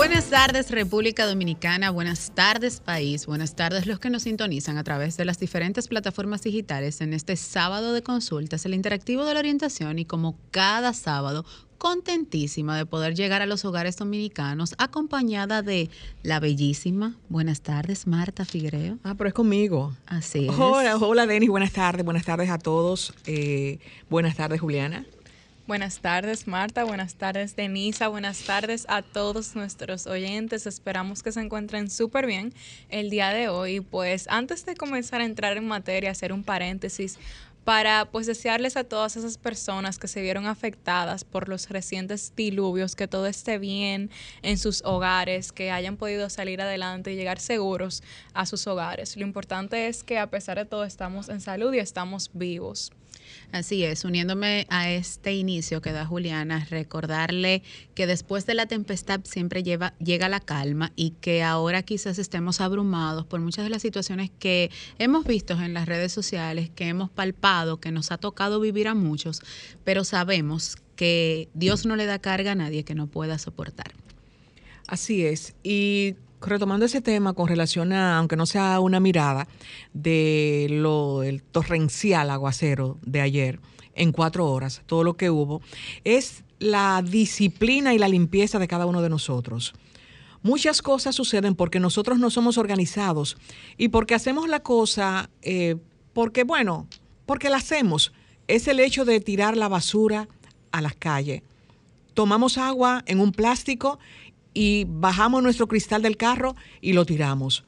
Buenas tardes República Dominicana, buenas tardes país, buenas tardes los que nos sintonizan a través de las diferentes plataformas digitales en este sábado de consultas, el interactivo de la orientación y como cada sábado, contentísima de poder llegar a los hogares dominicanos acompañada de la bellísima. Buenas tardes, Marta Figuereo. Ah, pero es conmigo. Así es. Hola, hola Denis, buenas tardes, buenas tardes a todos. Eh, buenas tardes, Juliana. Buenas tardes, Marta. Buenas tardes, Denisa. Buenas tardes a todos nuestros oyentes. Esperamos que se encuentren súper bien el día de hoy. Pues antes de comenzar a entrar en materia, hacer un paréntesis para pues desearles a todas esas personas que se vieron afectadas por los recientes diluvios que todo esté bien en sus hogares, que hayan podido salir adelante y llegar seguros a sus hogares. Lo importante es que a pesar de todo estamos en salud y estamos vivos. Así es, uniéndome a este inicio que da Juliana, recordarle que después de la tempestad siempre lleva, llega la calma y que ahora quizás estemos abrumados por muchas de las situaciones que hemos visto en las redes sociales, que hemos palpado, que nos ha tocado vivir a muchos, pero sabemos que Dios no le da carga a nadie que no pueda soportar. Así es. Y retomando ese tema con relación a, aunque no sea una mirada, de lo el torrencial aguacero de ayer en cuatro horas, todo lo que hubo, es la disciplina y la limpieza de cada uno de nosotros. Muchas cosas suceden porque nosotros no somos organizados y porque hacemos la cosa, eh, porque bueno, porque la hacemos. Es el hecho de tirar la basura a las calles. Tomamos agua en un plástico y bajamos nuestro cristal del carro y lo tiramos.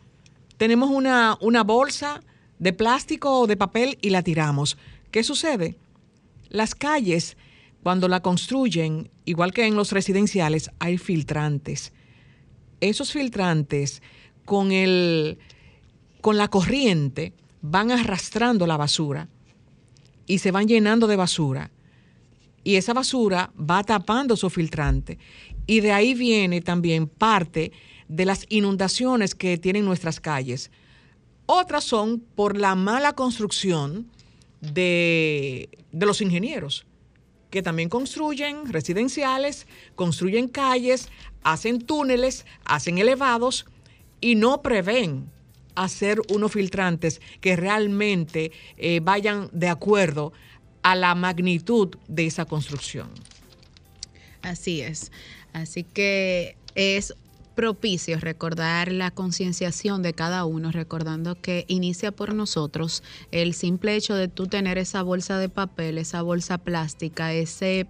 Tenemos una, una bolsa de plástico o de papel y la tiramos. ¿Qué sucede? Las calles, cuando la construyen, igual que en los residenciales, hay filtrantes. Esos filtrantes con, el, con la corriente van arrastrando la basura y se van llenando de basura. Y esa basura va tapando su filtrante. Y de ahí viene también parte de las inundaciones que tienen nuestras calles. Otras son por la mala construcción de, de los ingenieros, que también construyen residenciales, construyen calles, hacen túneles, hacen elevados y no prevén hacer unos filtrantes que realmente eh, vayan de acuerdo a la magnitud de esa construcción. Así es. Así que es propicio recordar la concienciación de cada uno, recordando que inicia por nosotros el simple hecho de tú tener esa bolsa de papel, esa bolsa plástica, ese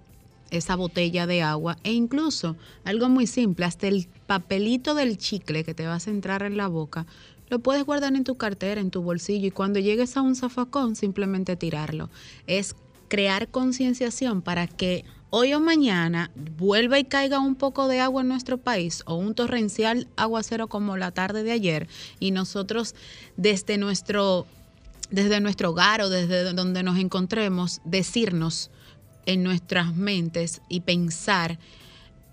esa botella de agua e incluso algo muy simple, hasta el papelito del chicle que te vas a entrar en la boca, lo puedes guardar en tu cartera, en tu bolsillo y cuando llegues a un zafacón simplemente tirarlo. Es crear concienciación para que hoy o mañana vuelva y caiga un poco de agua en nuestro país o un torrencial aguacero como la tarde de ayer y nosotros desde nuestro, desde nuestro hogar o desde donde nos encontremos decirnos en nuestras mentes y pensar,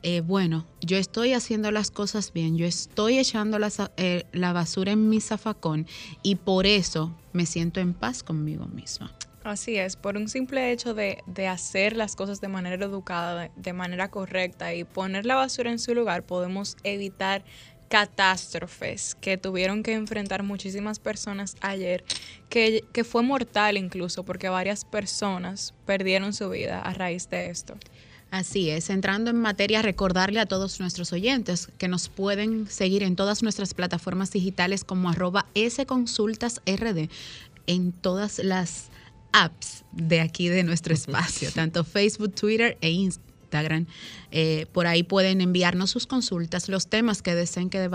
eh, bueno, yo estoy haciendo las cosas bien, yo estoy echando la, eh, la basura en mi zafacón y por eso me siento en paz conmigo misma. Así es, por un simple hecho de, hacer las cosas de manera educada, de, manera correcta y poner la basura en su lugar, podemos evitar catástrofes que tuvieron que enfrentar muchísimas personas ayer, que, que fue mortal incluso porque varias personas perdieron su vida a raíz de esto. Así es, entrando en materia, recordarle a todos nuestros oyentes que nos pueden seguir en todas nuestras plataformas digitales como arroba sconsultasrd en todas las apps de aquí de nuestro espacio, tanto Facebook, Twitter e Instagram. Eh, por ahí pueden enviarnos sus consultas, los temas que deseen que,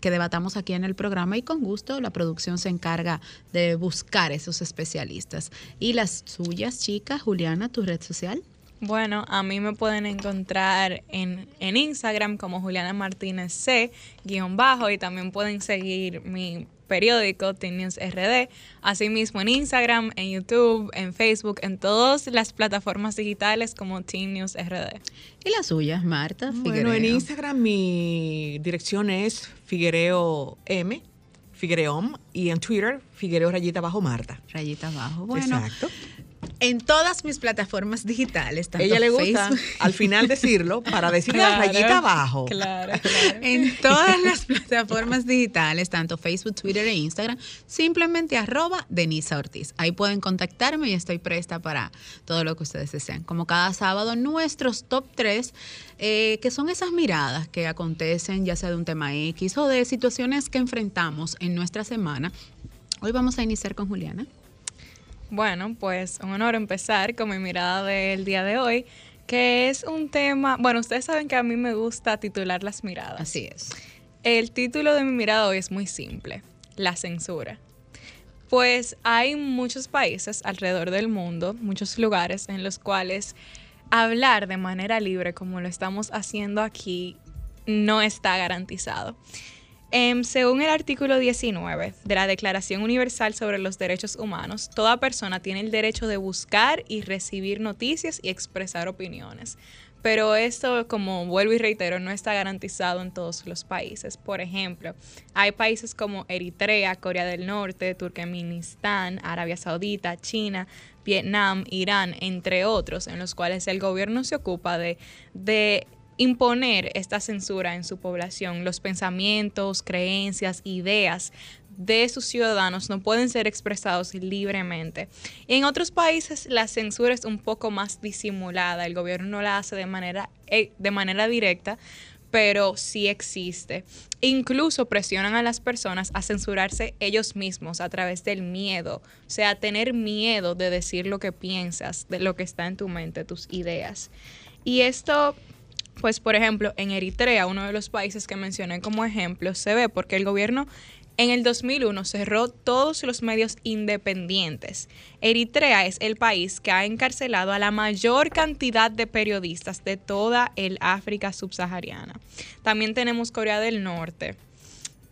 que debatamos aquí en el programa y con gusto la producción se encarga de buscar esos especialistas. Y las suyas, chicas, Juliana, tu red social. Bueno, a mí me pueden encontrar en, en Instagram como Juliana Martínez C, guion bajo, y también pueden seguir mi periódico Teen News RD, asimismo en Instagram, en YouTube, en Facebook, en todas las plataformas digitales como Teen News RD. ¿Y las suyas, Marta? Bueno, en Instagram mi dirección es Figuereo M, Figuereom, y en Twitter, Figuereo Rayita Bajo Marta. Rayita Bajo, bueno. Exacto en todas mis plataformas digitales. Tanto Ella le gusta al final decirlo para decir la rayita abajo. Claro, claro. En todas las plataformas digitales, tanto Facebook, Twitter e Instagram, simplemente arroba Denisa Ortiz. Ahí pueden contactarme y estoy presta para todo lo que ustedes desean. Como cada sábado, nuestros top 3, eh, que son esas miradas que acontecen, ya sea de un tema X o de situaciones que enfrentamos en nuestra semana. Hoy vamos a iniciar con Juliana. Bueno, pues un honor empezar con mi mirada del día de hoy, que es un tema, bueno, ustedes saben que a mí me gusta titular las miradas. Así es. El título de mi mirada hoy es muy simple, la censura. Pues hay muchos países alrededor del mundo, muchos lugares en los cuales hablar de manera libre como lo estamos haciendo aquí no está garantizado. Em, según el artículo 19 de la Declaración Universal sobre los Derechos Humanos, toda persona tiene el derecho de buscar y recibir noticias y expresar opiniones. Pero esto, como vuelvo y reitero, no está garantizado en todos los países. Por ejemplo, hay países como Eritrea, Corea del Norte, Turkmenistán, Arabia Saudita, China, Vietnam, Irán, entre otros, en los cuales el gobierno se ocupa de imponer esta censura en su población. Los pensamientos, creencias, ideas de sus ciudadanos no pueden ser expresados libremente. En otros países la censura es un poco más disimulada, el gobierno no la hace de manera, eh, de manera directa, pero sí existe. Incluso presionan a las personas a censurarse ellos mismos a través del miedo, o sea, tener miedo de decir lo que piensas, de lo que está en tu mente, tus ideas. Y esto pues, por ejemplo, en Eritrea, uno de los países que mencioné como ejemplo, se ve porque el gobierno en el 2001 cerró todos los medios independientes. Eritrea es el país que ha encarcelado a la mayor cantidad de periodistas de toda el África subsahariana. También tenemos Corea del Norte,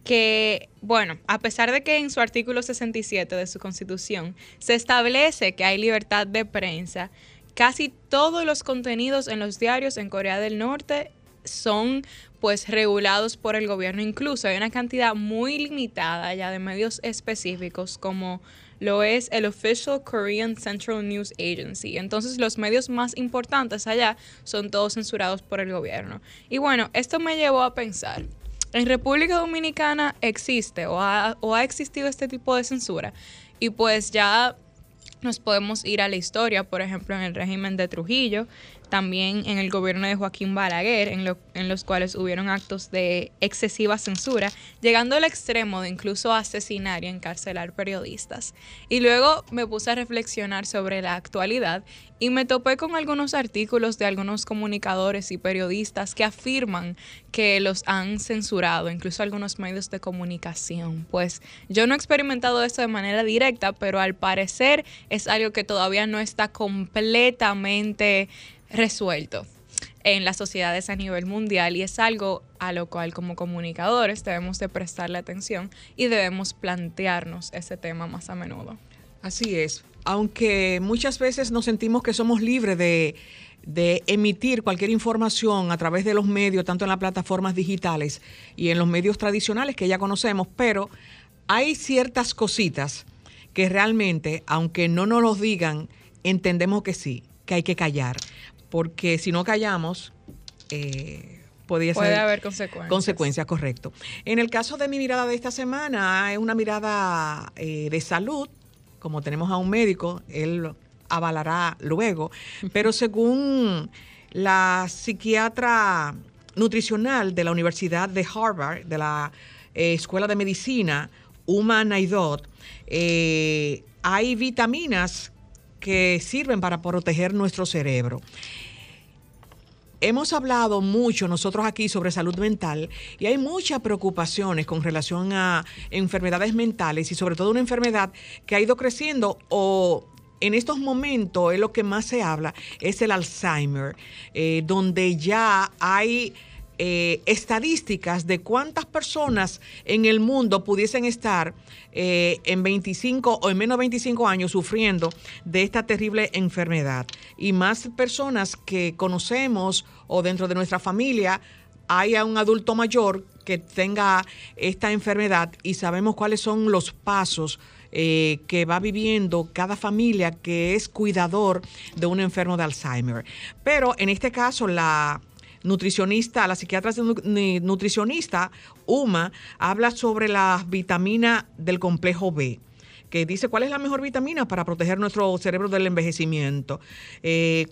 que, bueno, a pesar de que en su artículo 67 de su constitución se establece que hay libertad de prensa, Casi todos los contenidos en los diarios en Corea del Norte son pues regulados por el gobierno. Incluso hay una cantidad muy limitada ya de medios específicos como lo es el Official Korean Central News Agency. Entonces los medios más importantes allá son todos censurados por el gobierno. Y bueno, esto me llevó a pensar, en República Dominicana existe o ha, o ha existido este tipo de censura y pues ya nos podemos ir a la historia, por ejemplo, en el régimen de Trujillo, también en el gobierno de Joaquín Balaguer, en, en, los cuales hubieron actos de excesiva censura, llegando al extremo de incluso asesinar y encarcelar periodistas. Y luego me puse a reflexionar sobre la actualidad y me topé con algunos artículos de algunos comunicadores y periodistas que afirman que los han censurado, incluso algunos medios de comunicación. Pues yo no he experimentado esto de manera directa, pero al parecer es algo que todavía no está completamente resuelto en las sociedades a nivel mundial y es algo a lo cual como comunicadores debemos de prestarle atención y debemos plantearnos ese tema más a menudo. Así es, aunque muchas veces nos sentimos que somos libres de, de emitir cualquier información a través de los medios, tanto en las plataformas digitales y en los medios tradicionales que ya conocemos, pero hay ciertas cositas que realmente, aunque no nos los digan, entendemos que sí, que hay que callar porque si no callamos, eh, Puede haber consecuencias. Consecuencias, correcto. En el caso de mi mirada de esta semana, es una mirada eh, de salud. Como tenemos a un médico, él avalará luego. Pero según la psiquiatra nutricional de la Universidad de Harvard, de la eh, Escuela de Medicina, Uma Naidot, eh, hay vitaminas que sirven para proteger nuestro cerebro. Hemos hablado mucho nosotros aquí sobre salud mental y hay muchas preocupaciones con relación a enfermedades mentales y sobre todo una enfermedad que ha ido creciendo o en estos momentos es lo que más se habla, es el Alzheimer, eh, donde ya hay eh, estadísticas de cuántas personas en el mundo pudiesen estar eh, en 25 o en menos de 25 años sufriendo de esta terrible enfermedad. Y más personas que conocemos o dentro de nuestra familia haya un adulto mayor que tenga esta enfermedad y sabemos cuáles son los pasos eh, que va viviendo cada familia que es cuidador de un enfermo de Alzheimer. Pero en este caso, la nutricionista, la psiquiatra nutricionista, Uma, habla sobre la vitamina del complejo B que dice cuál es la mejor vitamina para proteger nuestro cerebro del envejecimiento. Eh,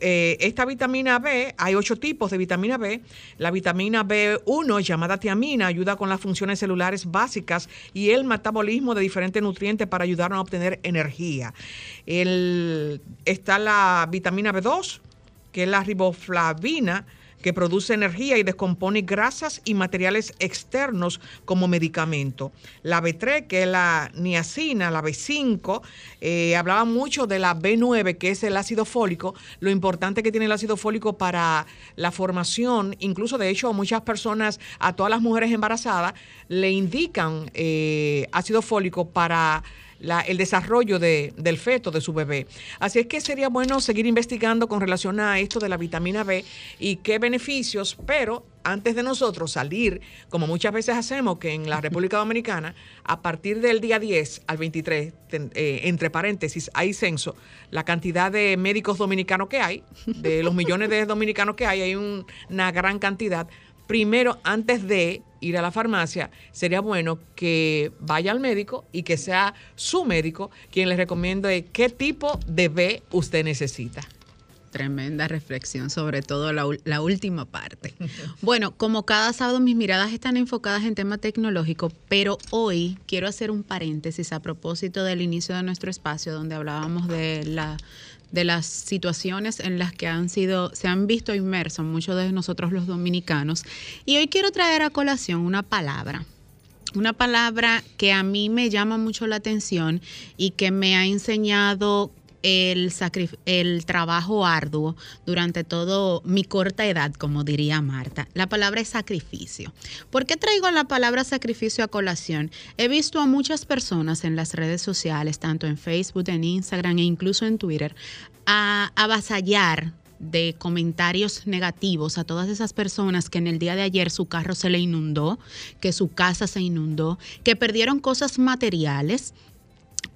eh, esta vitamina B, hay ocho tipos de vitamina B. La vitamina B1, llamada tiamina, ayuda con las funciones celulares básicas y el metabolismo de diferentes nutrientes para ayudarnos a obtener energía. está la vitamina B2, que es la riboflavina que produce energía y descompone grasas y materiales externos como medicamento. La B3, que es la niacina, la B5, eh, hablaba mucho de la B9, que es el ácido fólico, lo importante que tiene el ácido fólico para la formación, incluso de hecho a muchas personas, a todas las mujeres embarazadas, le indican eh, ácido fólico para el desarrollo del feto, de su bebé. Así es que sería bueno seguir investigando con relación a esto de la vitamina B y qué beneficios, pero antes de nosotros salir, como muchas veces hacemos, que en la República Dominicana, a partir del día 10 al 23, eh, entre paréntesis, hay censo, la cantidad de médicos dominicanos que hay, de los millones de dominicanos que hay, hay una gran cantidad primero, antes de ir a la farmacia, sería bueno que vaya al médico y que sea su médico quien le recomiende qué tipo de B usted necesita. Tremenda reflexión, sobre todo la, la, última parte. Bueno, como cada sábado mis miradas están enfocadas en tema tecnológico, pero hoy quiero hacer un paréntesis a propósito del inicio de nuestro espacio donde hablábamos de la de las situaciones en las que han sido, se han visto inmersos muchos de nosotros los dominicanos. Y hoy quiero traer a colación una palabra, una palabra que a mí me llama mucho la atención y que me ha enseñado el, el trabajo arduo durante todo mi corta edad, como diría Marta. La palabra es sacrificio. ¿Por qué traigo la palabra sacrificio a colación? He visto a muchas personas en las redes sociales, tanto en Facebook, en Instagram e incluso en Twitter, a avasallar de comentarios negativos a todas esas personas que en el día de ayer su carro se le inundó, que su casa se inundó, que perdieron cosas materiales,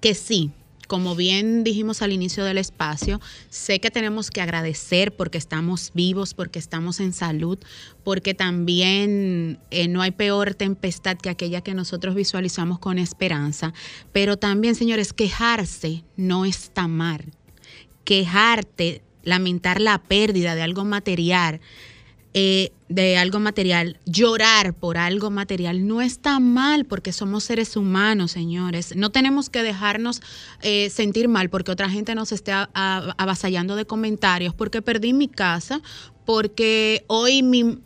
que sí, como bien dijimos al inicio del espacio, sé que tenemos que agradecer porque estamos vivos, porque estamos en salud, porque también eh, no hay peor tempestad que aquella que nosotros visualizamos con esperanza. Pero también, señores, quejarse no está mal. Quejarte, lamentar la pérdida de algo material, eh, de algo material, llorar por algo material, no está mal porque somos seres humanos, señores. No tenemos que dejarnos eh, sentir mal porque otra gente nos esté avasallando de comentarios, porque perdí mi casa, porque hoy mi,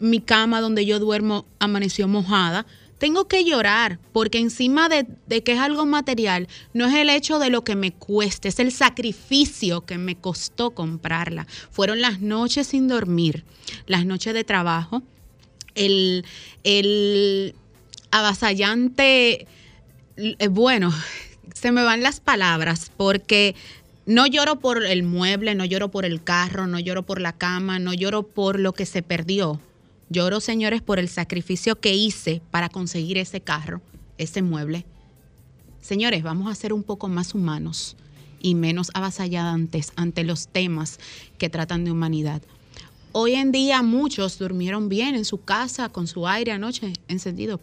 mi cama donde yo duermo amaneció mojada tengo que llorar porque encima de, que es algo material, no es el hecho de lo que me cueste, es el sacrificio que me costó comprarla. Fueron las noches sin dormir, las noches de trabajo, el, el avasallante, eh, bueno, se me van las palabras porque no lloro por el mueble, no lloro por el carro, no lloro por la cama, no lloro por lo que se perdió Lloro, señores, por el sacrificio que hice para conseguir ese carro, ese mueble. Señores, vamos a ser un poco más humanos y menos avasallantes ante los temas que tratan de humanidad. Hoy en día muchos durmieron bien en su casa con su aire anoche encendido,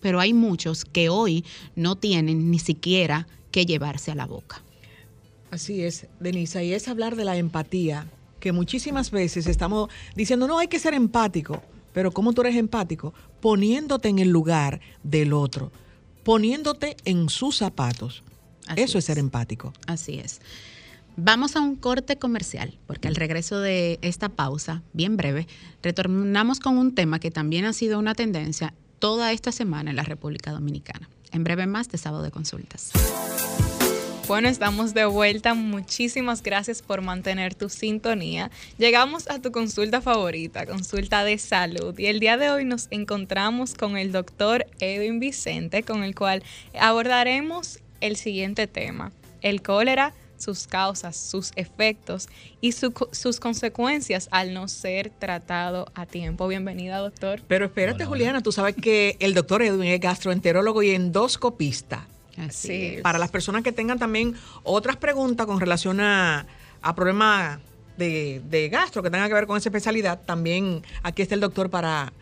pero hay muchos que hoy no tienen ni siquiera que llevarse a la boca. Así es, Denisa, y es hablar de la empatía, que muchísimas veces estamos diciendo, no, hay que ser empático. Pero ¿cómo tú eres empático? Poniéndote en el lugar del otro, poniéndote en sus zapatos. Eso es. ser empático. Así es. Vamos a un corte comercial, porque al regreso de esta pausa, bien breve, retornamos con un tema que también ha sido una tendencia toda esta semana en la República Dominicana. En breve más de sábado de consultas. Bueno, estamos de vuelta. Muchísimas gracias por mantener tu sintonía. Llegamos a tu consulta favorita, consulta de salud. Y el día de hoy nos encontramos con el doctor Edwin Vicente, con el cual abordaremos el siguiente tema, el cólera sus causas, sus efectos y sus consecuencias al no ser tratado a tiempo. Bienvenida, doctor. Pero espérate, Juliana, tú sabes que el doctor Edwin es gastroenterólogo y endoscopista. Así Para las personas que tengan también otras preguntas con relación a, problemas de, de gastro que tengan que ver con esa especialidad, también aquí está el doctor para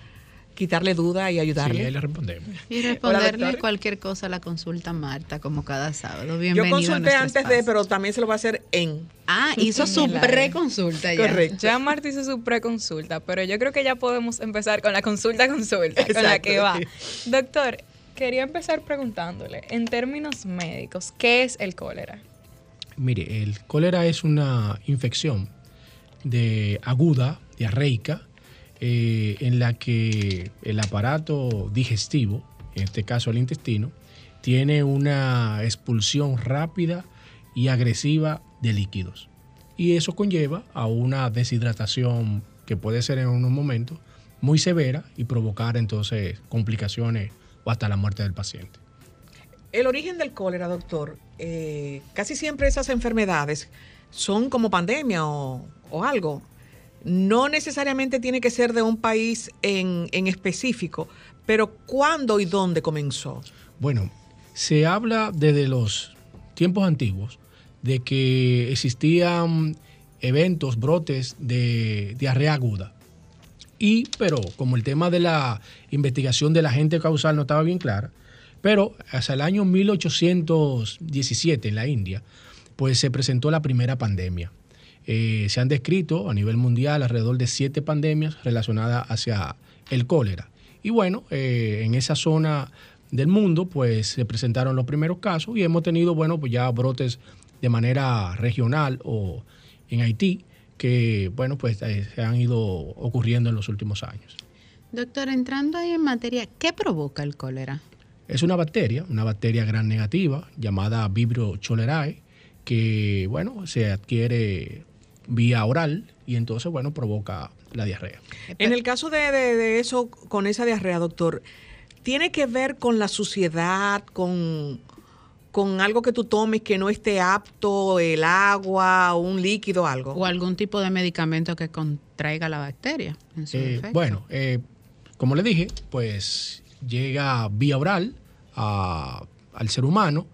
quitarle duda y ayudarle. Sí, ahí le respondemos. Y responderle cualquier cosa a la consulta Marta, como cada sábado. Bienvenido Yo consulté antes de, pero también se lo va a hacer en. Ah, hizo su preconsulta ya. Correcto. Ya Marta hizo su preconsulta, pero yo creo que ya podemos empezar con la consulta consulta, con la que va. Doctor, quería empezar preguntándole, en términos médicos, ¿qué es el cólera? Mire, el cólera es una infección de aguda, diarreica, eh, en la que el aparato digestivo, en este caso el intestino, tiene una expulsión rápida y agresiva de líquidos. Y eso conlleva a una deshidratación que puede ser en unos momentos muy severa y provocar entonces complicaciones o hasta la muerte del paciente. El origen del cólera, doctor, eh, casi siempre esas enfermedades son como pandemia o, o algo no necesariamente tiene que ser de un país en, específico, pero ¿cuándo y dónde comenzó? Bueno, se habla desde los tiempos antiguos de que existían eventos, brotes de diarrea aguda. Y, pero como el tema de la investigación del agente causal no estaba bien clara, pero hasta el año 1817 en la India, pues se presentó la primera pandemia. Eh, se han descrito a nivel mundial alrededor de siete pandemias relacionadas hacia el cólera. Y bueno, eh, en esa zona del mundo, pues se presentaron los primeros casos y hemos tenido, bueno, pues ya brotes de manera regional o en Haití, que, bueno, pues eh, se han ido ocurriendo en los últimos años. Doctor, entrando ahí en materia, ¿qué provoca el cólera? Es una bacteria, una bacteria gran negativa llamada Vibrio cholerae, que, bueno, se adquiere vía oral y entonces, bueno, provoca la diarrea. En el caso de, eso, con esa diarrea, doctor, ¿tiene que ver con la suciedad, con, con algo que tú tomes que no esté apto, el agua, o un líquido, algo? O algún tipo de medicamento que contraiga la bacteria. Eh, bueno, eh, como le dije, pues llega vía oral al ser humano.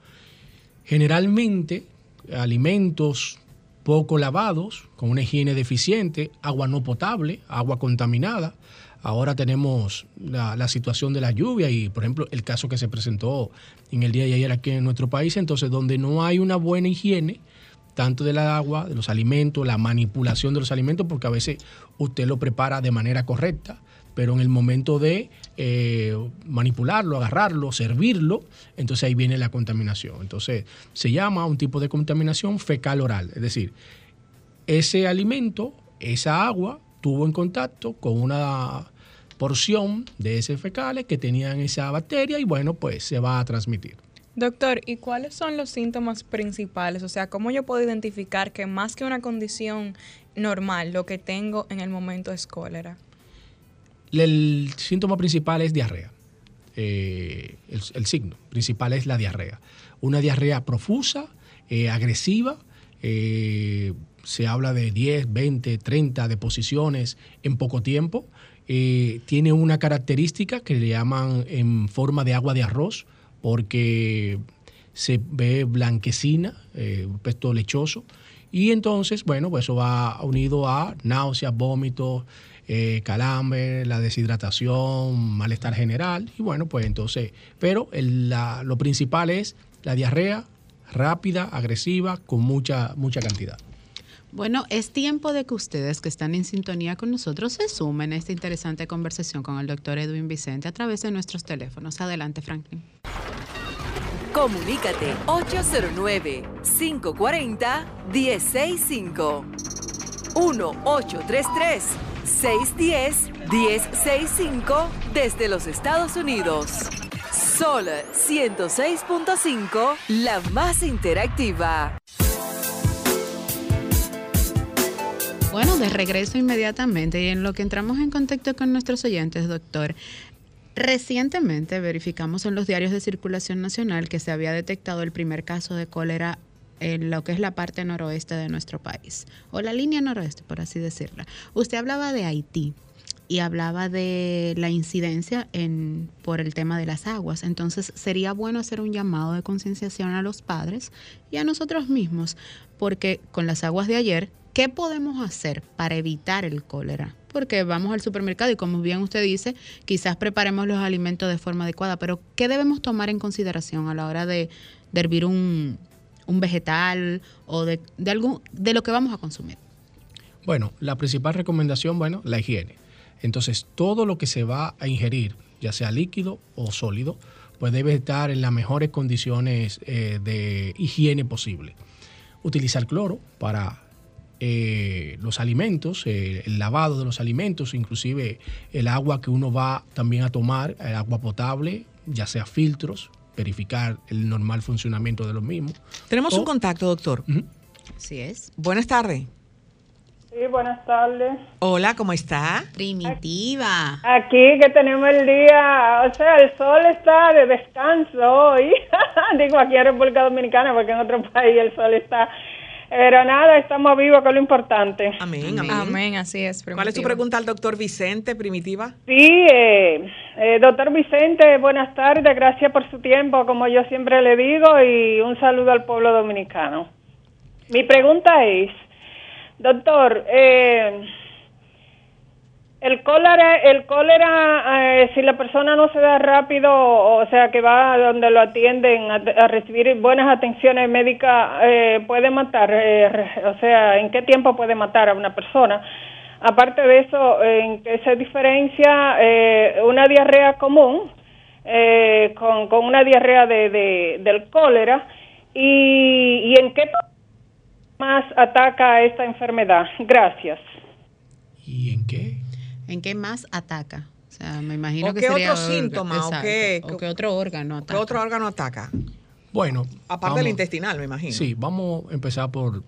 Generalmente, alimentos poco lavados, con una higiene deficiente, agua no potable, agua contaminada. Ahora tenemos la, situación de la lluvia y, por ejemplo, el caso que se presentó en el día de ayer aquí en nuestro país, entonces donde no hay una buena higiene, tanto del agua, de los alimentos, la manipulación de los alimentos, porque a veces usted lo prepara de manera correcta, pero en el momento de eh, manipularlo, agarrarlo, servirlo, entonces ahí viene la contaminación. Entonces se llama un tipo de contaminación fecal oral, es decir, ese alimento, esa agua, tuvo en contacto con una porción de ese fecales que tenían esa bacteria y bueno, pues se va a transmitir. Doctor, ¿y cuáles son los síntomas principales? O sea, ¿cómo yo puedo identificar que más que una condición normal, lo que tengo en el momento es cólera? El síntoma principal es diarrea. Eh, el, signo principal es la diarrea. Una diarrea profusa, eh, agresiva. Eh, se habla de 10, 20, 30 deposiciones en poco tiempo. Tiene una característica que le llaman en forma de agua de arroz, porque se ve blanquecina, un pesto lechoso. Y entonces, bueno, pues eso va unido a náuseas, vómitos, eh, calambre, la deshidratación, malestar general y bueno, pues entonces, pero lo principal es la diarrea rápida, agresiva, con mucha, mucha cantidad. Bueno, es tiempo de que ustedes que están en sintonía con nosotros se sumen a esta interesante conversación con el doctor Edwin Vicente a través de nuestros teléfonos. Adelante, Franklin. Comunícate 809 540 165 1833 610-1065 desde los Estados Unidos. Sol 106.5, la más interactiva. Bueno, de regreso inmediatamente y en lo que entramos en contacto con nuestros oyentes, doctor. Recientemente verificamos en los diarios de circulación nacional que se había detectado el primer caso de cólera en lo que es la parte noroeste de nuestro país, o la línea noroeste, por así decirla. Usted hablaba de Haití y hablaba de la incidencia en, por el tema de las aguas. Entonces sería bueno hacer un llamado de concienciación a los padres y a nosotros mismos, porque con las aguas de ayer ¿Qué podemos hacer para evitar el cólera? Porque vamos al supermercado y como bien usted dice, quizás preparemos los alimentos de forma adecuada, pero ¿qué debemos tomar en consideración a la hora de, hervir un, vegetal o de, algún, de lo que vamos a consumir? Bueno, la principal recomendación, bueno, la higiene. Entonces, todo lo que se va a ingerir, ya sea líquido o sólido, pues debe estar en las mejores condiciones eh, de higiene posible. Utilizar cloro para eh, los alimentos, eh, el lavado de los alimentos, inclusive el agua que uno va también a tomar, el agua potable, ya sea filtros, verificar el normal funcionamiento de los mismos. Tenemos un contacto, doctor. Así es. Buenas tardes. Sí, buenas tardes. Hola, ¿cómo está? Primitiva. Aquí que tenemos el día, o sea, el sol está de descanso hoy. Digo aquí en República Dominicana porque en otro país el sol está pero nada, estamos vivos, que es lo importante. Amén, amén. Amén, así es. ¿Cuál es su pregunta al doctor Vicente, Primitiva? Sí, eh, eh, doctor Vicente, buenas tardes, gracias por su tiempo, como yo siempre le digo, y un saludo al pueblo dominicano. Mi pregunta es, doctor, eh, el cólera, el cólera eh, si la persona no se da rápido, o sea, que va donde lo atienden a, recibir buenas atenciones médicas, eh, puede matar, eh, o sea, ¿en qué tiempo puede matar a una persona? Aparte de eso, ¿en qué se diferencia una diarrea común con, con, una diarrea de, del cólera? ¿Y, ¿Y en qué más ataca esta enfermedad? Gracias. ¿Y en qué? ¿En qué más ataca? O sea, me imagino ¿O que qué sería otro síntoma? ¿O qué, otro órgano ataca? ¿Qué otro órgano ataca? Bueno. Aparte del intestinal, me imagino. Sí, vamos a empezar por...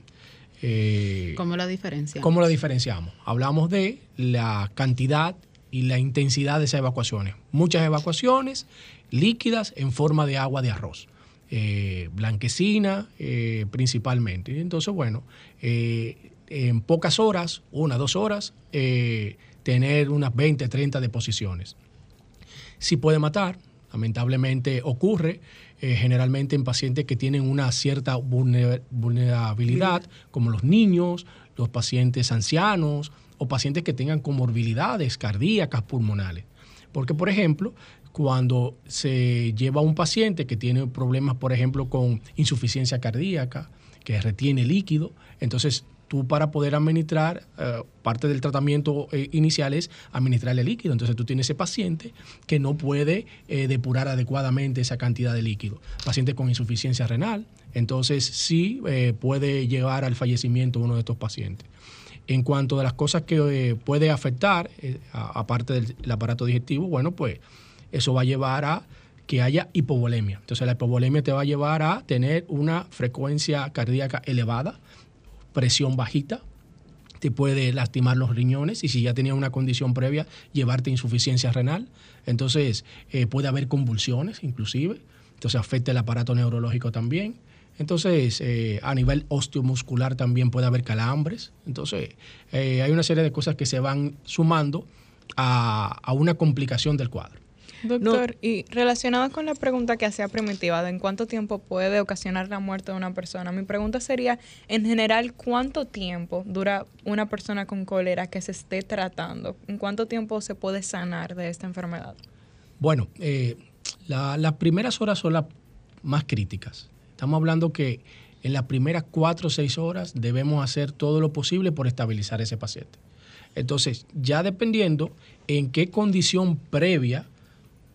Eh, ¿Cómo la diferenciamos? ¿Cómo la diferenciamos? Hablamos de la cantidad y la intensidad de esas evacuaciones. Muchas evacuaciones líquidas en forma de agua de arroz. Eh, blanquecina eh, principalmente. Entonces, bueno, eh, en pocas horas, una, dos horas, tener unas 20, 30 deposiciones. Sí puede matar, lamentablemente ocurre, generalmente en pacientes que tienen una cierta vulnerabilidad, como los niños, los pacientes ancianos o pacientes que tengan comorbilidades cardíacas, pulmonales. Porque, por ejemplo, cuando se lleva a un paciente que tiene problemas, por ejemplo, con insuficiencia cardíaca, que retiene líquido, entonces tú para poder administrar, eh, parte del tratamiento eh, inicial es administrarle líquido. Entonces tú tienes ese paciente que no puede eh, depurar adecuadamente esa cantidad de líquido. Paciente con insuficiencia renal, entonces sí puede llevar al fallecimiento uno de estos pacientes. En cuanto a las cosas que puede afectar, aparte del aparato digestivo, bueno, pues eso va a llevar a que haya hipovolemia. Entonces la hipovolemia te va a llevar a tener una frecuencia cardíaca elevada, presión bajita, te puede lastimar los riñones y si ya tenía una condición previa, llevarte insuficiencia renal. Entonces eh, puede haber convulsiones inclusive, entonces afecta el aparato neurológico también. Entonces, eh, a nivel osteomuscular también puede haber calambres. Entonces, eh, hay una serie de cosas que se van sumando a una complicación del cuadro. Doctor, y relacionado con la pregunta que hacía Primitiva de en cuánto tiempo puede ocasionar la muerte de una persona, mi pregunta sería, en general, ¿cuánto tiempo dura una persona con cólera que se esté tratando? ¿En cuánto tiempo se puede sanar de esta enfermedad? Bueno, eh, las primeras horas son las más críticas. Estamos hablando que en las primeras cuatro o seis horas debemos hacer todo lo posible por estabilizar ese paciente. Entonces, ya dependiendo en qué condición previa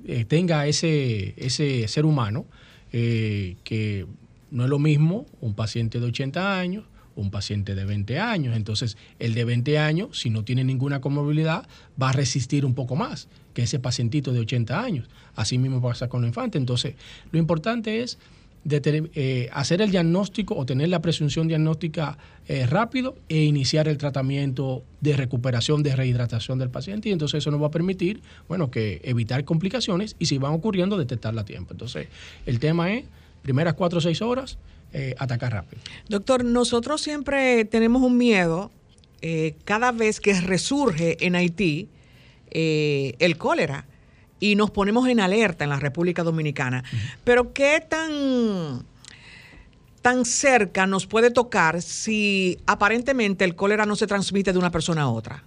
eh, tenga ese, ese ser humano, eh, que no es lo mismo un paciente de 80 años, un paciente de 20 años. Entonces, el de 20 años, si no tiene ninguna comorbilidad, va a resistir un poco más que ese pacientito de 80 años. Así mismo pasa con los infantes. Entonces, lo importante es eh, hacer el diagnóstico o tener la presunción diagnóstica eh, rápido e iniciar el tratamiento de recuperación, de rehidratación del paciente. Y entonces eso nos va a permitir, bueno, que evitar complicaciones y si van ocurriendo, detectarla a tiempo. Entonces, el tema es, primeras cuatro o seis horas, eh, atacar rápido. Doctor, nosotros siempre tenemos un miedo cada vez que resurge en Haití el cólera y nos ponemos en alerta en la República Dominicana. Pero ¿qué tan, tan cerca nos puede tocar si aparentemente el cólera no se transmite de una persona a otra?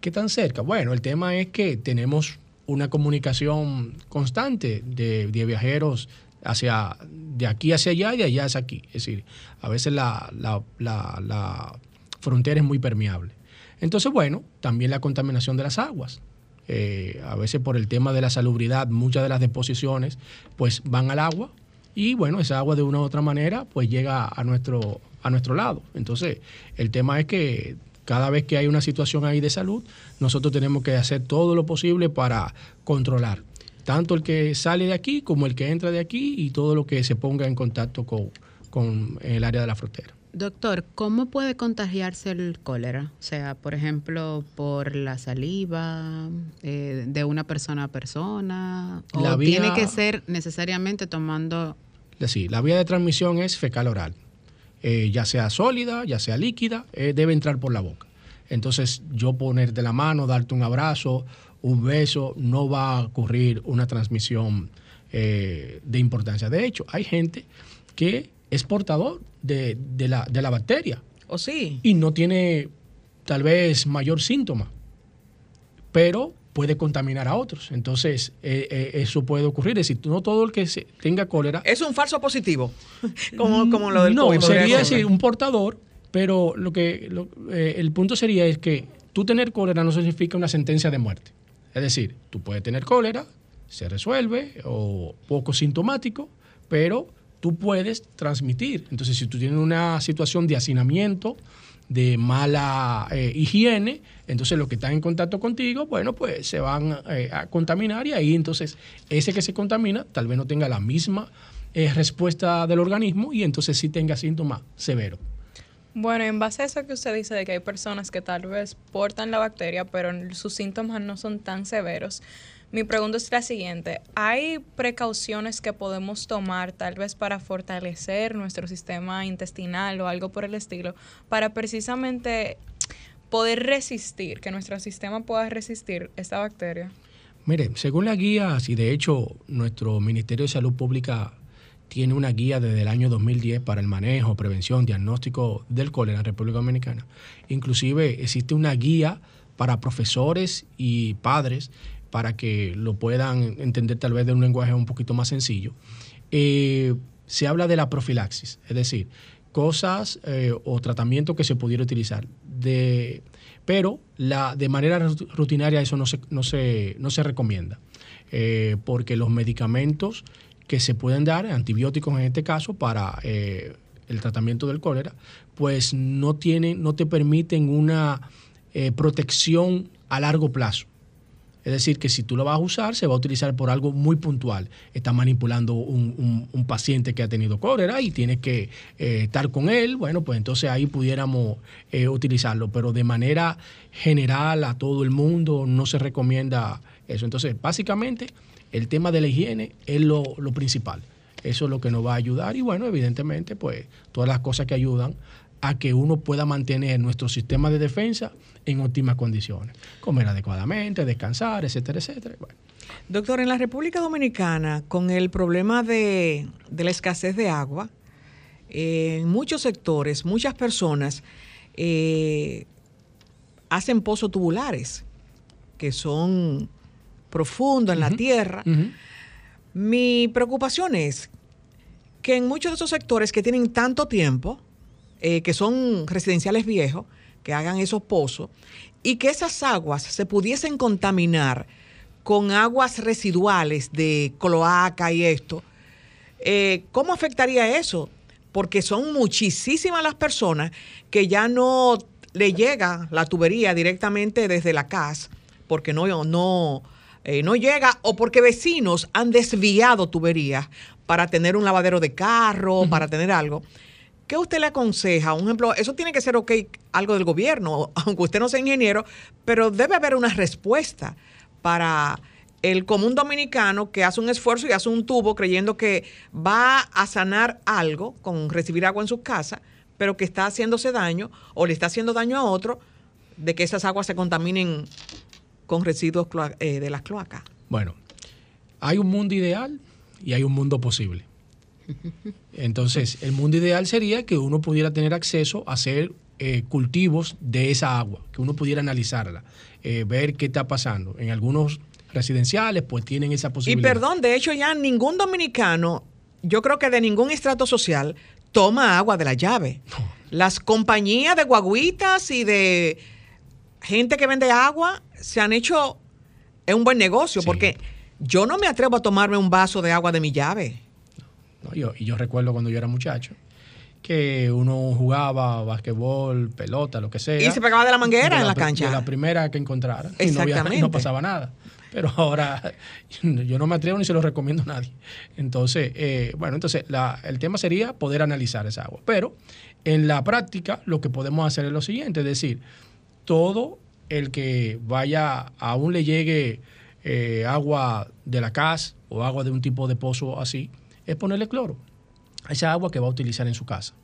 ¿Qué tan cerca? Bueno, el tema es que tenemos una comunicación constante de, viajeros hacia de aquí hacia allá y de allá hacia aquí. Es decir, a veces la, la frontera es muy permeable. Entonces, bueno, también la contaminación de las aguas. Eh, a veces por el tema de la salubridad, muchas de las deposiciones pues van al agua y bueno, esa agua de una u otra manera pues llega a nuestro, a nuestro lado. Entonces, el tema es que cada vez que hay una situación ahí de salud, nosotros tenemos que hacer todo lo posible para controlar tanto el que sale de aquí como el que entra de aquí y todo lo que se ponga en contacto con, con el área de la frontera. Doctor, ¿cómo puede contagiarse el cólera? O sea, por ejemplo, por la saliva, eh, de una persona a persona, o tiene que ser necesariamente tomando... Sí, la vía de transmisión es fecal oral. Eh, ya sea sólida, ya sea líquida, eh, debe entrar por la boca. Entonces, yo ponerte la mano, darte un abrazo, un beso, no va a ocurrir una transmisión de importancia. De hecho, hay gente que es portador de, la, de la bacteria. ¿O sí? Y no tiene tal vez mayor síntoma, pero puede contaminar a otros. Entonces, eh, eh, eso puede ocurrir. Es decir, no todo el que se tenga cólera... Es un falso positivo, como, como lo del No, sería decir, un portador, pero lo que eh, el punto sería es que tú tener cólera no significa una sentencia de muerte. Es decir, tú puedes tener cólera, se resuelve, o poco sintomático, pero tú puedes transmitir. Entonces, si tú tienes una situación de hacinamiento, de mala eh, higiene, entonces los que están en contacto contigo, bueno, pues se van eh, a contaminar y ahí entonces ese que se contamina tal vez no tenga la misma eh, respuesta del organismo y entonces sí tenga síntomas severos. Bueno, en base a eso que usted dice de que hay personas que tal vez portan la bacteria, pero sus síntomas no son tan severos, mi pregunta es la siguiente. ¿Hay precauciones que podemos tomar tal vez para fortalecer nuestro sistema intestinal o algo por el estilo para precisamente poder resistir, que nuestro sistema pueda resistir esta bacteria? Mire, según la guía, y de hecho nuestro Ministerio de Salud Pública tiene una guía desde el año 2010 para el manejo, prevención, diagnóstico del cólera en República Dominicana. Inclusive existe una guía para profesores y padres para que lo puedan entender tal vez de un lenguaje un poquito más sencillo, eh, se habla de la profilaxis, es decir, cosas eh, o tratamientos que se pudiera utilizar. De, pero la, de manera rutinaria eso no se, no se, no se recomienda, eh, porque los medicamentos que se pueden dar, antibióticos en este caso, para el tratamiento del cólera, pues no, tienen, no te permiten una protección a largo plazo. Es decir, que si tú lo vas a usar, se va a utilizar por algo muy puntual. Estás manipulando un, paciente que ha tenido cólera y tienes que eh, estar con él, bueno, pues entonces ahí pudiéramos eh, utilizarlo, pero de manera general a todo el mundo no se recomienda eso. Entonces, básicamente, el tema de la higiene es lo, lo principal. Eso es lo que nos va a ayudar y bueno, evidentemente, pues todas las cosas que ayudan a que uno pueda mantener nuestro sistema de defensa en óptimas condiciones. Comer adecuadamente, descansar, etcétera, etcétera. Doctor, en la República Dominicana, con el problema de, la escasez de agua, en muchos sectores, muchas personas eh, hacen pozos tubulares que son profundos en la tierra. Mi preocupación es que en muchos de esos sectores que tienen tanto tiempo, eh, que son residenciales viejos, que hagan esos pozos, y que esas aguas se pudiesen contaminar con aguas residuales de cloaca y esto, eh, ¿cómo afectaría eso? porque son muchísimas las personas que ya no le llega la tubería directamente desde la casa, porque no, no, eh, no llega, o porque vecinos han desviado tuberías para tener un lavadero de carro, para tener algo. ¿Qué usted le aconseja? Un ejemplo, eso tiene que ser ok, algo del gobierno, aunque usted no sea ingeniero, pero debe haber una respuesta para el común dominicano que hace un esfuerzo y hace un tubo creyendo que va a sanar algo con recibir agua en su casa, pero que está haciéndose daño o le está haciendo daño a otro de que esas aguas se contaminen con residuos eh, de las cloacas. Bueno, hay un mundo ideal y hay un mundo posible. Entonces, el mundo ideal sería que uno pudiera tener acceso a hacer eh, cultivos de esa agua, que uno pudiera analizarla, eh, ver qué está pasando. En algunos residenciales, pues tienen esa posibilidad. Y perdón, de hecho ya ningún dominicano, yo creo que de ningún estrato social, toma agua de la llave. Las compañías de guaguitas y de gente que vende agua se han hecho es un buen negocio porque yo no me atrevo a tomarme un vaso de agua de mi llave. Yo, y yo recuerdo cuando yo era muchacho que uno jugaba basquetbol, pelota, lo que sea. Y se pegaba de la manguera en la, cancha. De la primera que encontrara. Y no, pasaba nada. Pero ahora yo no me atrevo ni se lo recomiendo a nadie. Entonces, eh, bueno, entonces el tema sería poder analizar esa agua. Pero en la práctica lo que podemos hacer es lo siguiente, es decir, todo el que vaya, aún le llegue eh, agua de la casa o agua de un tipo de pozo así, es ponerle cloro esa agua que va a utilizar en su casa.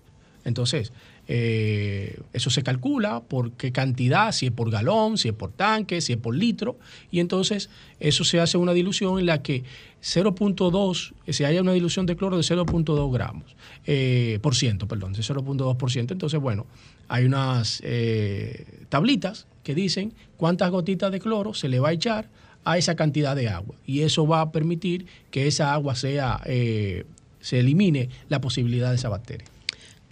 Entonces, eh, eso se calcula por qué cantidad, si es por galón, si es por tanque, si es por litro, y entonces eso se hace una dilución en la que 0.2, se haya una dilución de cloro de 0.2 gramos, eh, por ciento, perdón, de 0.2%. Entonces, bueno, hay unas eh, tablitas que dicen cuántas gotitas de cloro se le va a echar a esa cantidad de agua, y eso va a permitir que esa agua sea se elimine la posibilidad de esa bacteria.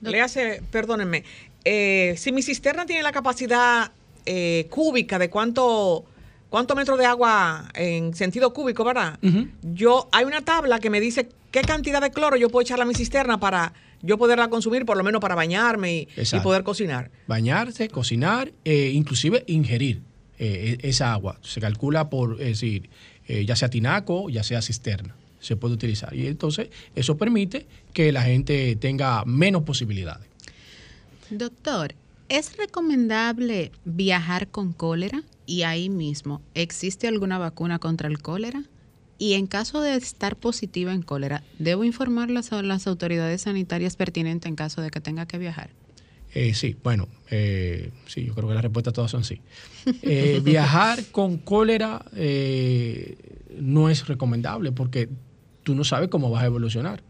Le hace, perdónenme, eh, si mi cisterna tiene la capacidad eh, cúbica de cuánto, cuánto metros de agua en sentido cúbico, ¿verdad? Yo, hay una tabla que me dice qué cantidad de cloro yo puedo echarle a mi cisterna para yo poderla consumir, por lo menos para bañarme y, poder cocinar. Bañarse, cocinar, e inclusive ingerir e, esa agua. Se calcula por, decir, ya sea tinaco, ya sea cisterna se puede utilizar. Y entonces eso permite que la gente tenga menos posibilidades. Doctor, ¿es recomendable viajar con cólera? Y ahí mismo, ¿existe alguna vacuna contra el cólera? Y en caso de estar positiva en cólera, ¿debo informar a las autoridades sanitarias pertinentes en caso de que tenga que viajar? Eh, sí, bueno, eh, sí, yo creo que las respuestas todas son sí. Eh, viajar con cólera no es recomendable porque tú no sabes cómo vas a evolucionar.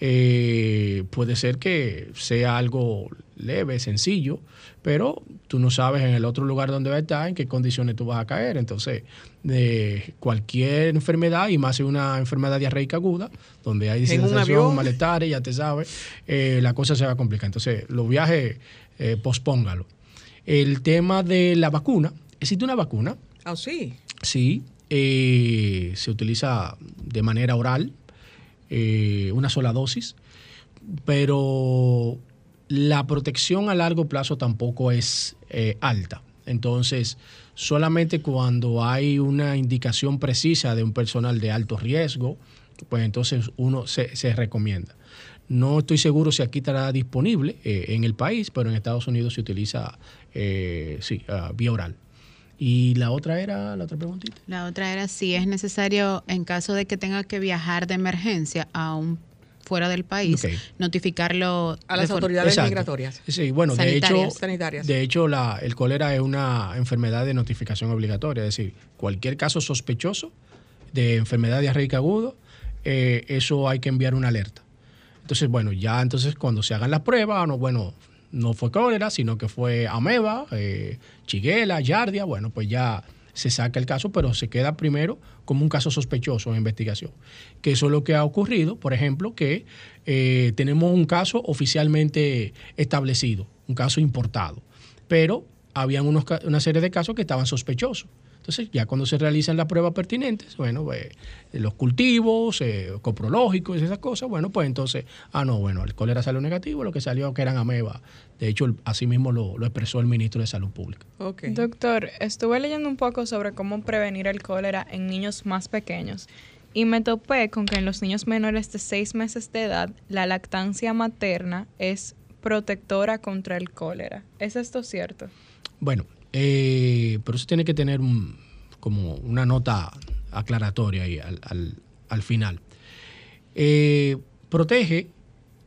Eh, puede ser que sea algo leve, sencillo, pero tú no sabes en el otro lugar donde va a estar, en qué condiciones tú vas a caer. Entonces, de cualquier enfermedad, y más en una enfermedad diarreica aguda, donde hay sensación, malestares, ya te sabes, eh, la cosa se va a complicar. Entonces, los viajes, eh, pospóngalo. El tema de la vacuna, ¿existe una vacuna? Ah, sí. Sí, eh, se utiliza de manera oral, eh, una sola dosis, pero la protección a largo plazo tampoco es eh, alta. Entonces, solamente cuando hay una indicación precisa de un personal de alto riesgo, pues entonces uno se, recomienda. No estoy seguro si aquí estará disponible en el país, pero en Estados Unidos se utiliza sí, ah, vía oral. Y la otra era, la otra preguntita. La otra era si es necesario, en caso de que tenga que viajar de emergencia a un fuera del país, notificarlo a las autoridades migratorias. Sí, bueno, de hecho, de hecho la, el cólera es una enfermedad de notificación obligatoria, es decir, cualquier caso sospechoso de enfermedad diarreica agudo, eh, eso hay que enviar una alerta. Entonces, bueno, ya entonces cuando se hagan las pruebas, no, bueno, no fue cólera, sino que fue ameba, eh, chiguela, yardia, bueno, pues ya se saca el caso, pero se queda primero como un caso sospechoso en investigación. Que eso es lo que ha ocurrido, por ejemplo, que eh, tenemos un caso oficialmente establecido, un caso importado, pero habían unos, una serie de casos que estaban sospechosos. Entonces, ya cuando se realizan las pruebas pertinentes, bueno, eh, los cultivos, eh, coprológicos y esas cosas, bueno, pues entonces, ah, no, bueno, el cólera salió negativo, lo que salió que eran ameba. De hecho, así mismo lo, expresó el ministro de Salud Pública. Doctor, estuve leyendo un poco sobre cómo prevenir el cólera en niños más pequeños y me topé con que en los niños menores de 6 meses de edad, la lactancia materna es protectora contra el cólera. ¿Es esto cierto? Bueno, eh, pero eso tiene que tener como una nota aclaratoria ahí al, final. Eh, protege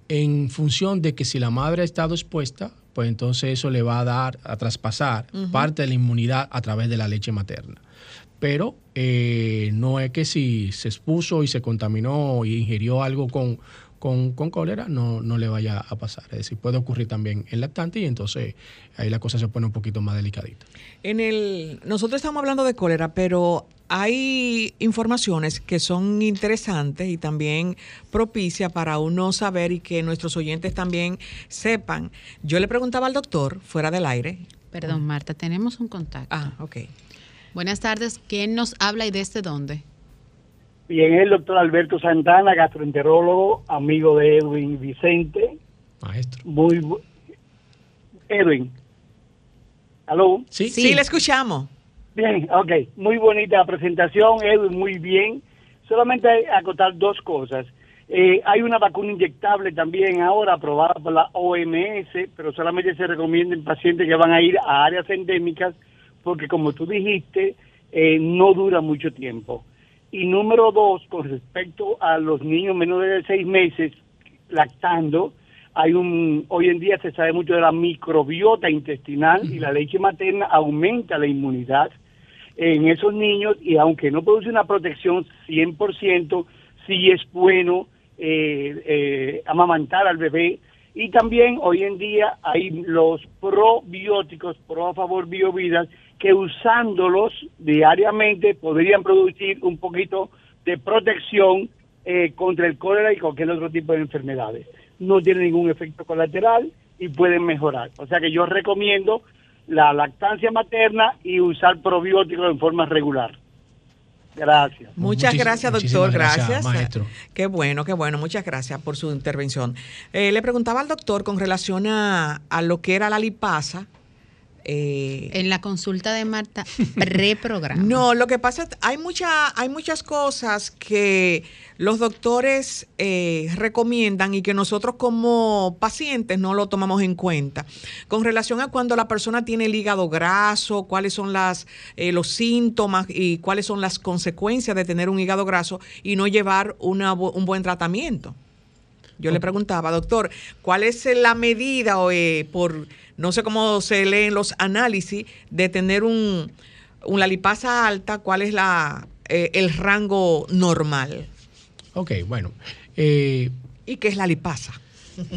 en función de que si la madre ha estado expuesta, pues entonces eso le va a dar, a traspasar parte de la inmunidad a través de la leche materna. Pero eh, no es que si se expuso y se contaminó y ingirió algo con, con, cólera no, no le vaya a pasar. Es decir, puede ocurrir también en lactante y entonces ahí la cosa se pone un poquito más delicadita. En el, nosotros estamos hablando de cólera, pero hay informaciones que son interesantes y también propicias para uno saber y que nuestros oyentes también sepan. Yo le preguntaba al doctor, fuera del aire. Perdón, Marta, tenemos un contacto. Ah, ok. Buenas tardes. ¿Quién nos habla y desde dónde? Bien, el doctor Alberto Santana, gastroenterólogo, amigo de Edwin Vicente. Maestro. Muy Edwin. ¿Aló? Sí, sí, le escuchamos. Bien, ok. Muy bonita presentación, Edwin, muy bien. Solamente acotar dos cosas. Eh, hay una vacuna inyectable también ahora aprobada por la OMS, pero solamente se recomienda en pacientes que van a ir a áreas endémicas porque, como tú dijiste, eh, no dura mucho tiempo. Y número dos, con respecto a los niños menores de seis meses lactando, hay un, hoy en día se sabe mucho de la microbiota intestinal y la leche materna aumenta la inmunidad en esos niños y aunque no produce una protección 100%, sí es bueno eh, eh, amamantar al bebé. Y también hoy en día hay los probióticos, pro a favor biovidas, que usándolos diariamente podrían producir un poquito de protección eh, contra el cólera y cualquier otro tipo de enfermedades. No tiene ningún efecto colateral y pueden mejorar. O sea que yo recomiendo la lactancia materna y usar probióticos en forma regular. Gracias. Muchas gracias, doctor. Gracias, maestro. Qué bueno, qué bueno. Muchas gracias por su intervención. Eh, le preguntaba al doctor con relación a, a lo que era la lipasa, eh, en la consulta de Marta, reprograma. No, lo que pasa es hay, mucha, hay muchas cosas que los doctores eh, recomiendan y que nosotros como pacientes no lo tomamos en cuenta. Con relación a cuando la persona tiene el hígado graso, cuáles son las, eh, los síntomas y cuáles son las consecuencias de tener un hígado graso y no llevar una, un buen tratamiento. Yo le preguntaba, doctor, ¿cuál es la medida o, por no sé cómo se leen los análisis de tener un, una lipasa alta, cuál es la, eh, el rango normal. Ok, bueno. Eh, ¿Y qué es la lipasa?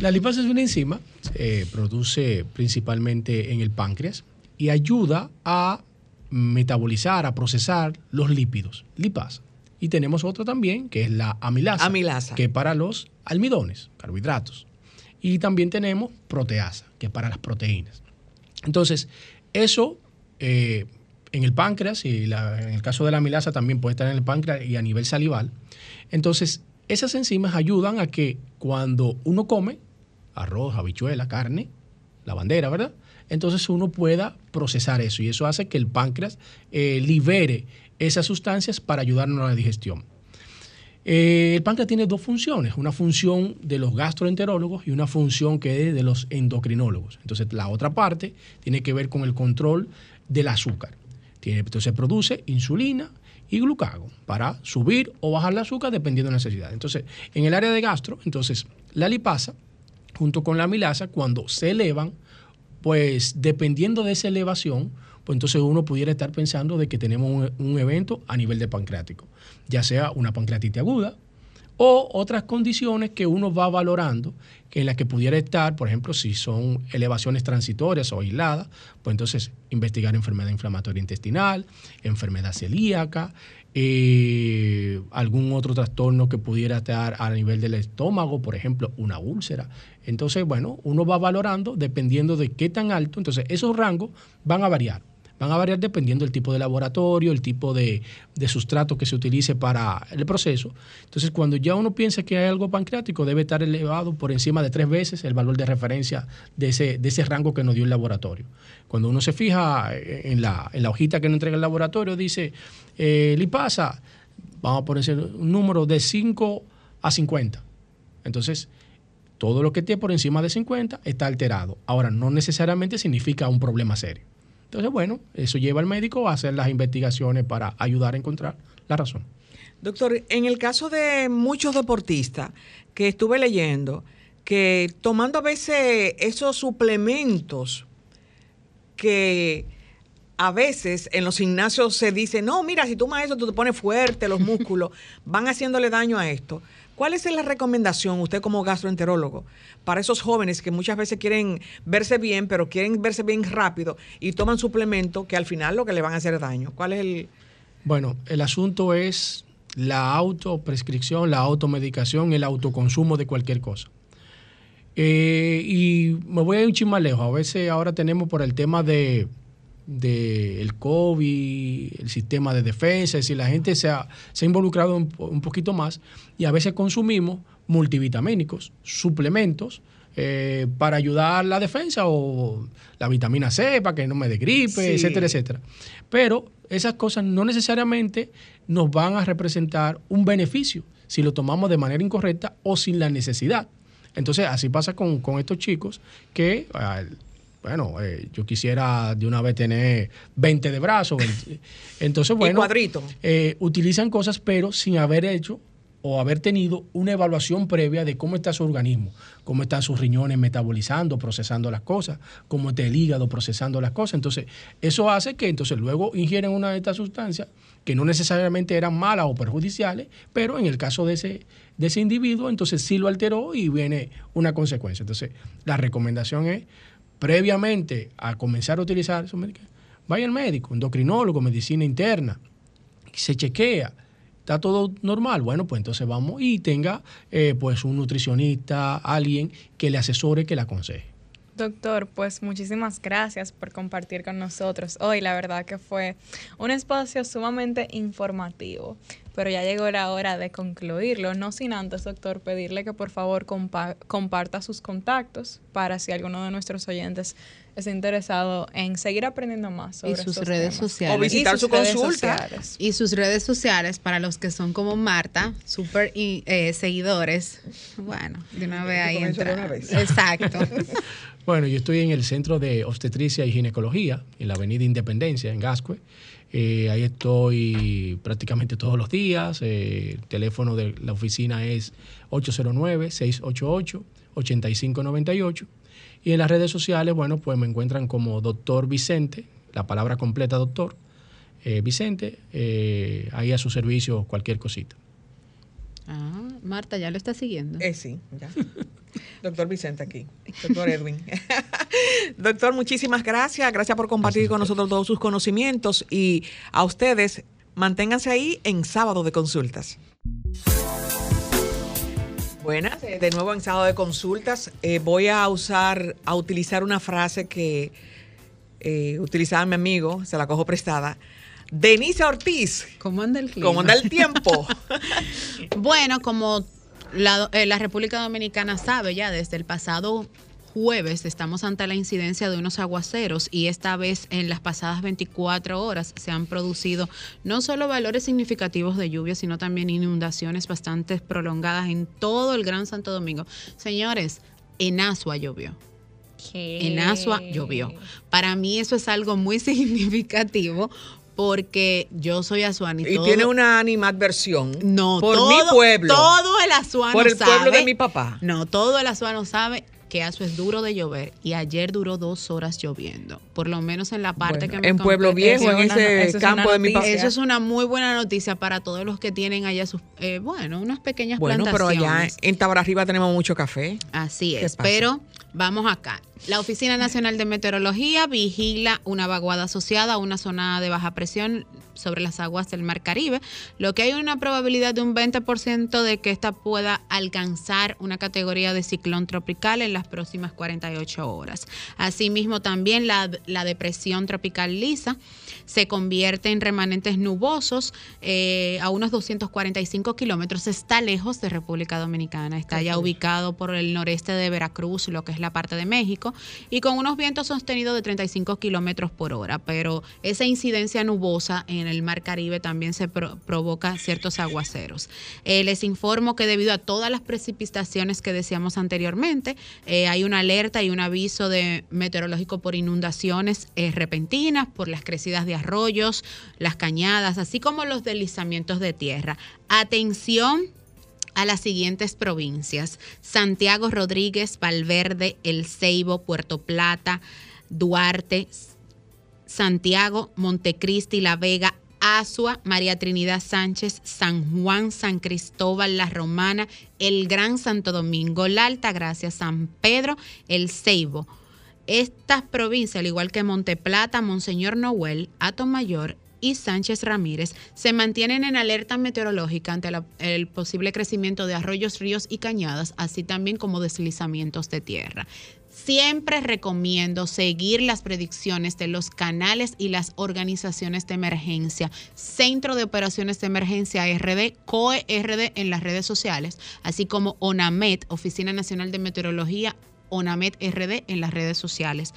La lipasa es una enzima, eh, produce principalmente en el páncreas y ayuda a metabolizar, a procesar los lípidos, lipasa. Y tenemos otra también, que es la amilasa, amilasa. que para los almidones, carbohidratos. Y también tenemos proteasa, que es para las proteínas. Entonces, eso eh, en el páncreas, y en el caso de la amilasa también puede estar en el páncreas y a nivel salival. Entonces, esas enzimas ayudan a que cuando uno come arroz, habichuela, carne, la bandera, ¿verdad? Entonces uno pueda procesar eso y eso hace que el páncreas eh, libere esas sustancias para ayudarnos a la digestión. Eh, el páncreas tiene dos funciones, una función de los gastroenterólogos y una función que es de los endocrinólogos. Entonces, la otra parte tiene que ver con el control del azúcar. entonces, produce insulina y glucagon para subir o bajar el azúcar dependiendo de la necesidad. Entonces, en el área de gastro, entonces, la lipasa junto con la amilasa, cuando se elevan, pues dependiendo de esa elevación, pues entonces uno pudiera estar pensando de que tenemos un, evento a nivel de pancreático, ya sea una pancreatitis aguda, o otras condiciones que uno va valorando en las que pudiera estar, por ejemplo, si son elevaciones transitorias o aisladas, pues entonces investigar enfermedad inflamatoria intestinal, enfermedad celíaca, eh, algún otro trastorno que pudiera estar a nivel del estómago, por ejemplo, una úlcera. Entonces, bueno, uno va valorando dependiendo de qué tan alto, entonces esos rangos van a variar van a variar dependiendo del tipo de laboratorio, el tipo de, sustrato que se utilice para el proceso. Entonces, cuando ya uno piensa que hay algo pancreático, debe estar elevado por encima de tres veces el valor de referencia de ese, de ese rango que nos dio el laboratorio. Cuando uno se fija en la, en la hojita que nos entrega el laboratorio, dice, eh, lipasa, vamos a poner un número de 5 a 50. Entonces, todo lo que esté por encima de 50 está alterado. Ahora, no necesariamente significa un problema serio. Entonces, bueno, eso lleva al médico a hacer las investigaciones para ayudar a encontrar la razón. Doctor, en el caso de muchos deportistas que estuve leyendo, que tomando a veces esos suplementos que a veces en los gimnasios se dice, no, mira, si tomas eso, tú te pones fuerte, los músculos, van haciéndole daño a esto. ¿Cuál es la recomendación, usted como gastroenterólogo, para esos jóvenes que muchas veces quieren verse bien, pero quieren verse bien rápido y toman suplemento que al final lo que le van a hacer daño? ¿Cuál es el...? Bueno, el asunto es la autoprescripción, la automedicación, el autoconsumo de cualquier cosa. Eh, y me voy a ir un lejos. A veces ahora tenemos por el tema de del COVID, el sistema de defensa, es decir, la gente se ha, se ha involucrado un, poquito más y a veces consumimos multivitamínicos, suplementos, eh, para ayudar la defensa o la vitamina C para que no me dé gripe, etcétera, etcétera. Pero esas cosas no necesariamente nos van a representar un beneficio si lo tomamos de manera incorrecta o sin la necesidad. Entonces, así pasa con, con estos chicos que bueno, eh, yo quisiera de una vez tener 20 de brazos. Entonces, bueno, cuadrito. Eh, utilizan cosas, pero sin haber hecho o haber tenido una evaluación previa de cómo está su organismo, cómo están sus riñones metabolizando, procesando las cosas, cómo está el hígado procesando las cosas. Entonces, eso hace que entonces luego ingieren una de estas sustancias que no necesariamente eran malas o perjudiciales, pero en el caso de ese, de ese individuo, entonces sí lo alteró y viene una consecuencia. Entonces, la recomendación es previamente a comenzar a utilizar esos medicamentos, vaya al médico, endocrinólogo, medicina interna, se chequea, está todo normal, bueno, pues entonces vamos y tenga eh, pues un nutricionista, alguien que le asesore, que le aconseje. Doctor, pues muchísimas gracias por compartir con nosotros hoy. La verdad que fue un espacio sumamente informativo pero ya llegó la hora de concluirlo. No sin antes, doctor, pedirle que por favor comparta sus contactos para si alguno de nuestros oyentes está interesado en seguir aprendiendo más sobre y sus redes sociales. O visitar su consulta. Y sus redes sociales para los que son como Marta, súper eh, seguidores. Bueno, de una vez ahí entra. Exacto. bueno, yo estoy en el Centro de Obstetricia y Ginecología, en la Avenida Independencia, en Gascue. Eh, ahí estoy prácticamente todos los días. Eh, el teléfono de la oficina es 809-688-8598. Y en las redes sociales, bueno, pues me encuentran como doctor Vicente, la palabra completa doctor eh, Vicente, ahí a su servicio cualquier cosita. Ah, Marta, ¿ya lo está siguiendo? Eh, sí, ya. Doctor Vicente aquí, doctor Edwin. doctor, muchísimas gracias. Gracias por compartir con nosotros todos sus conocimientos y a ustedes, manténganse ahí en sábado de consultas. Buenas, de nuevo en sábado de consultas. Eh, voy a usar, a utilizar una frase que eh, utilizaba mi amigo, se la cojo prestada. Denise Ortiz. ¿Cómo anda el ¿Cómo anda el tiempo? bueno, como eh, la, República Dominicana sabe ya desde el pasado jueves estamos ante la incidencia de unos aguaceros y esta vez en las pasadas 24 horas se han producido no solo valores significativos de lluvia, sino también inundaciones bastante prolongadas en todo el Gran Santo Domingo. Señores, en Asua llovió. En Asua llovió. Para mí eso es algo muy significativo porque yo soy azuanita. Y, tiene una animadversión. No, por mi pueblo. Todo el azuano Por el pueblo de mi papá. No, todo el azuano sabe que Aso es duro de llover y ayer duró dos horas lloviendo. Por lo menos en la parte Bueno, que me en Pueblo Viejo, en ese eso es una campo de mi papá. Eso es una muy buena noticia para todos los que tienen allá sus, eh, bueno, unas pequeñas Bueno, pero plantaciones. allá en Tabara Arriba tenemos mucho café. Así ¿Qué es, pero vamos acá. La Oficina Nacional de Meteorología vigila una vaguada asociada a una zona de baja presión sobre las aguas del Mar Caribe, lo que hay una probabilidad de un 20% de que esta pueda alcanzar una categoría de ciclón tropical en las próximas 48 horas. Asimismo, también la, la depresión tropical lisa se convierte en remanentes nubosos eh, a unos 245 kilómetros. Está lejos de República Dominicana, está ya ubicado por el noreste de Veracruz, lo que es la parte de México, y con unos vientos sostenidos de 35 kilómetros por hora. Pero esa incidencia nubosa en el Mar Caribe también se pro- provoca ciertos aguaceros. Eh, les informo que debido a todas las precipitaciones que decíamos anteriormente, eh, hay una alerta y un aviso de meteorológico por inundaciones eh, repentinas, por las crecidas de arroyos, las cañadas, así como los deslizamientos de tierra. Atención a las siguientes provincias: Santiago Rodríguez, Valverde, El Ceibo, Puerto Plata, Duarte, Santiago, Montecristi, La Vega, Asua, María Trinidad Sánchez, San Juan, San Cristóbal, La Romana, el Gran Santo Domingo, La Altagracia, San Pedro, El Ceibo. Estas provincias, al igual que Monteplata, Monseñor Noel, Mayor y Sánchez Ramírez, se mantienen en alerta meteorológica ante el posible crecimiento de arroyos, ríos y cañadas, así también como deslizamientos de tierra. Siempre recomiendo seguir las predicciones de los canales y las organizaciones de emergencia, Centro de Operaciones de Emergencia RD, COE RD en las redes sociales, así como ONAMET, Oficina Nacional de Meteorología, ONAMET RD en las redes sociales.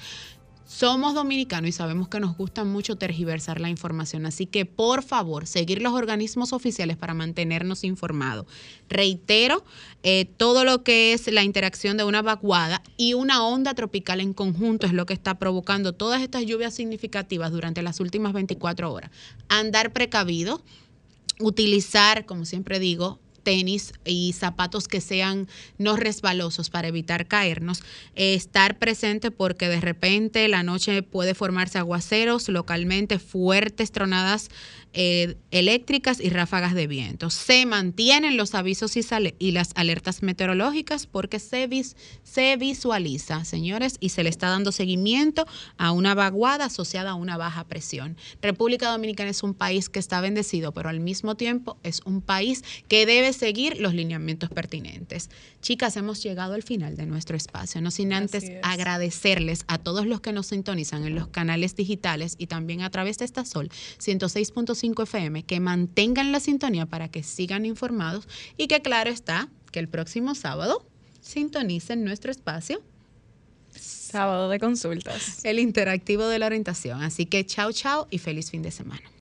Somos dominicanos y sabemos que nos gusta mucho tergiversar la información, así que por favor, seguir los organismos oficiales para mantenernos informados. Reitero, eh, todo lo que es la interacción de una vaguada y una onda tropical en conjunto es lo que está provocando todas estas lluvias significativas durante las últimas 24 horas. Andar precavido, utilizar, como siempre digo, tenis y zapatos que sean no resbalosos para evitar caernos, estar presente porque de repente la noche puede formarse aguaceros localmente, fuertes tronadas eh, eléctricas y ráfagas de viento. Se mantienen los avisos y, sale- y las alertas meteorológicas porque se, vis- se visualiza, señores, y se le está dando seguimiento a una vaguada asociada a una baja presión. República Dominicana es un país que está bendecido, pero al mismo tiempo es un país que debe seguir los lineamientos pertinentes. Chicas, hemos llegado al final de nuestro espacio, no sin antes agradecerles a todos los que nos sintonizan en los canales digitales y también a través de esta Sol 106.5 FM, que mantengan la sintonía para que sigan informados y que claro está que el próximo sábado sintonicen nuestro espacio Sábado de consultas. el interactivo de la orientación. Así que chao, chao y feliz fin de semana.